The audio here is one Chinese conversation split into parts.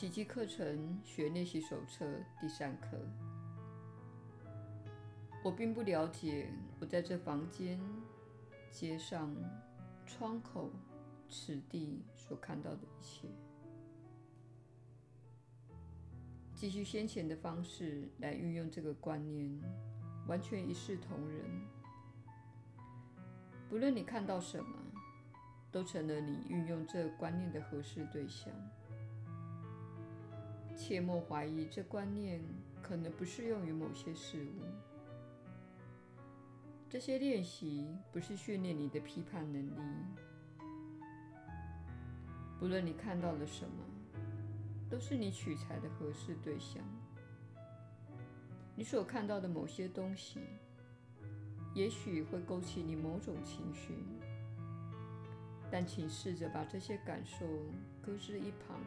奇迹课程学练习手册第三课。我并不了解我在这房间、街上、窗口、此地所看到的一切。继续先前的方式来运用这个观念，完全一视同仁。不论你看到什么，都成了你运用这观念的合适对象。切莫怀疑，这观念可能不适用于某些事物。这些练习不是训练你的批判能力。不论你看到了什么，都是你取材的合适对象。你所看到的某些东西，也许会勾起你某种情绪，但请试着把这些感受搁置一旁。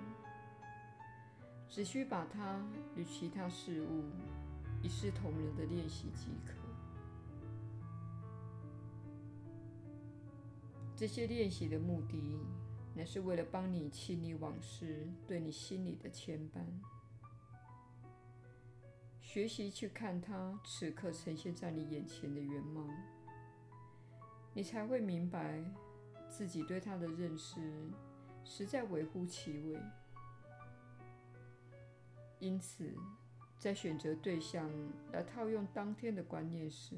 只需把它与其他事物一视同仁的练习即可。这些练习的目的，乃是为了帮你清理往事对你心里的牵绊，学习去看它此刻呈现在你眼前的原貌，你才会明白自己对它的认识实在微乎其微。因此，在选择对象来套用当天的观念时，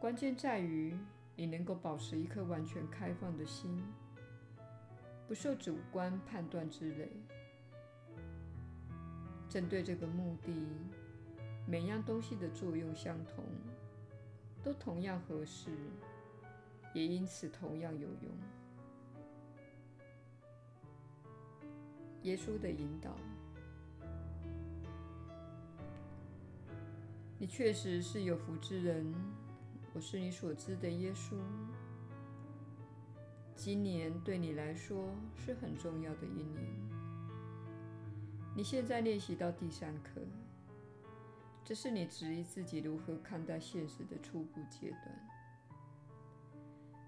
关键在于你能够保持一颗完全开放的心，不受主观判断之累。针对这个目的，每样东西的作用相同，都同样合适，也因此同样有用。耶稣的引导。你确实是有福之人，我是你所知的耶稣。今年对你来说是很重要的一年。你现在练习到第三课，这是你质疑自己如何看待现实的初步阶段。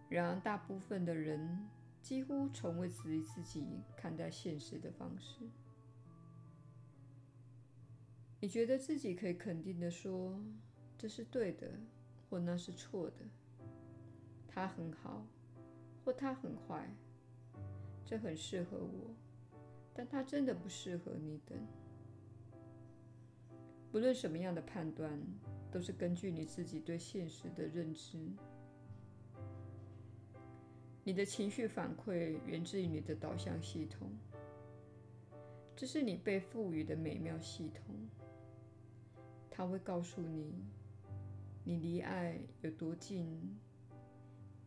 然而，大部分的人几乎从未质疑自己看待现实的方式。你觉得自己可以肯定地说，这是对的，或那是错的。他很好，或他很坏。这很适合我，但他真的不适合你等。不论什么样的判断，都是根据你自己对现实的认知。你的情绪反馈源自于你的导向系统，这是你被赋予的美妙系统。他会告诉你，你离爱有多近，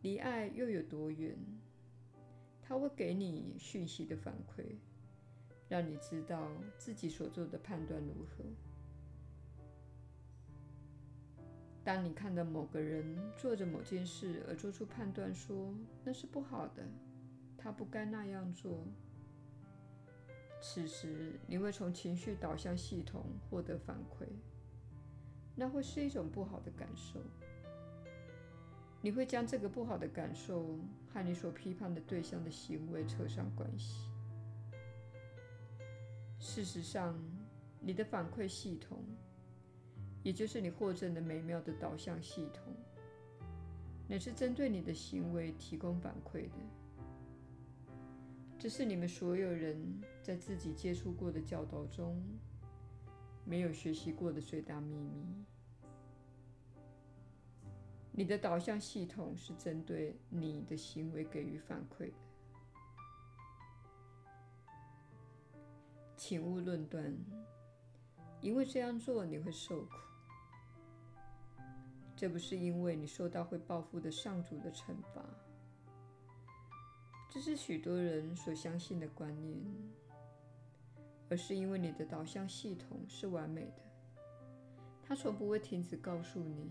离爱又有多远。他会给你讯息的反馈，让你知道自己所做的判断如何。当你看到某个人做着某件事而做出判断说那是不好的，他不该那样做，此时你会从情绪导向系统获得反馈。那会是一种不好的感受，你会将这个不好的感受和你所批判的对象的行为扯上关系。事实上，你的反馈系统，也就是你获赠的美妙的导向系统，乃是针对你的行为提供反馈的。这是你们所有人在自己接触过的教导中，没有学习过的最大秘密。你的导向系统是针对你的行为给予反馈的，请勿论断，因为这样做你会受苦。这不是因为你受到会报复的上主的惩罚，这是许多人所相信的观念。而是因为你的导向系统是完美的，它从不会停止告诉你，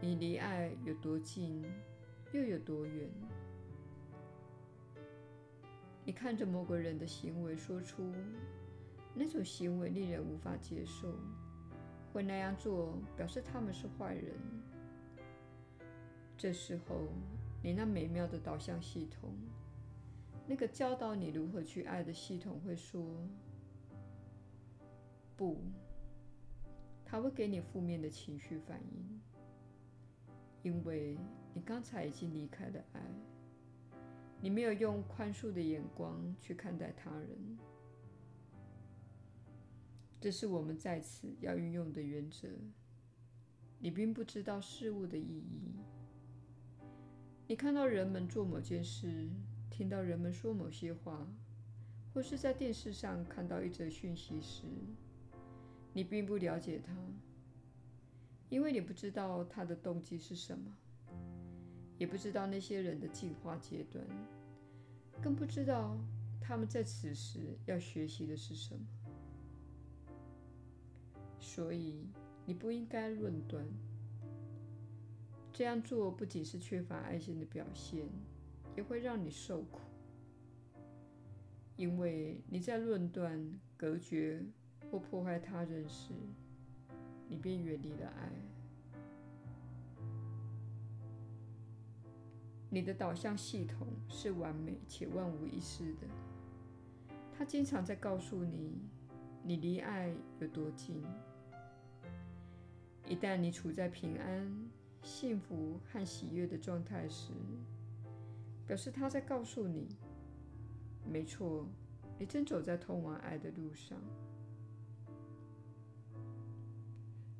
你离爱有多近，又有多远。你看着某个人的行为，说出那种行为令人无法接受，会那样做表示他们是坏人。这时候，你那美妙的导向系统。那个教导你如何去爱的系统会说不，它会给你负面的情绪反应，因为你刚才已经离开了爱，你没有用宽恕的眼光去看待他人。这是我们在此要运用的原则。你并不知道事物的意义。你看到人们做某件事，听到人们说某些话，或是在电视上看到一则讯息时，你并不了解他，因为你不知道他的动机是什么，也不知道那些人的进化阶段，更不知道他们在此时要学习的是什么。所以，你不应该论断。这样做不仅是缺乏爱心的表现，也会让你受苦，因为你在论断、隔绝或破坏他人时，你便远离了爱。你的导向系统是完美且万无一失的，它经常在告诉你，你离爱有多近。一旦你处在平安、幸福和喜悦的状态时，表示他在告诉你：没错，你正走在通往爱的路上。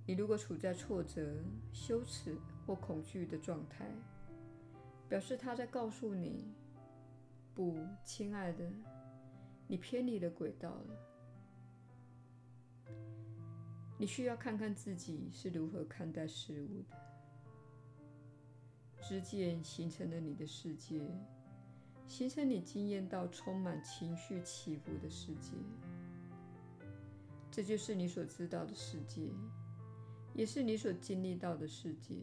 你如果处在挫折、羞耻或恐惧的状态，表示他在告诉你：不，亲爱的，你偏离了轨道了。你需要看看自己是如何看待事物的。知见形成了你的世界，形成你经验到充满情绪起伏的世界。这就是你所知道的世界，也是你所经历到的世界。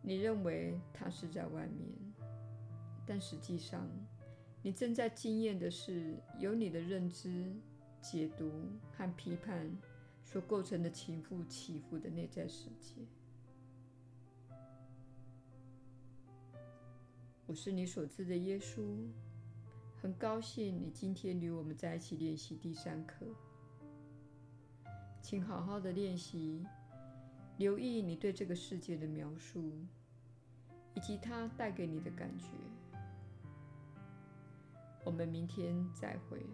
你认为它是在外面，但实际上，你正在经验的是由你的认知。解读和批判所构成的情绪起伏的内在世界。我是你所知的耶稣，很高兴你今天与我们在一起练习第三课。请好好的练习，留意你对这个世界的描述，以及它带给你的感觉。我们明天再会。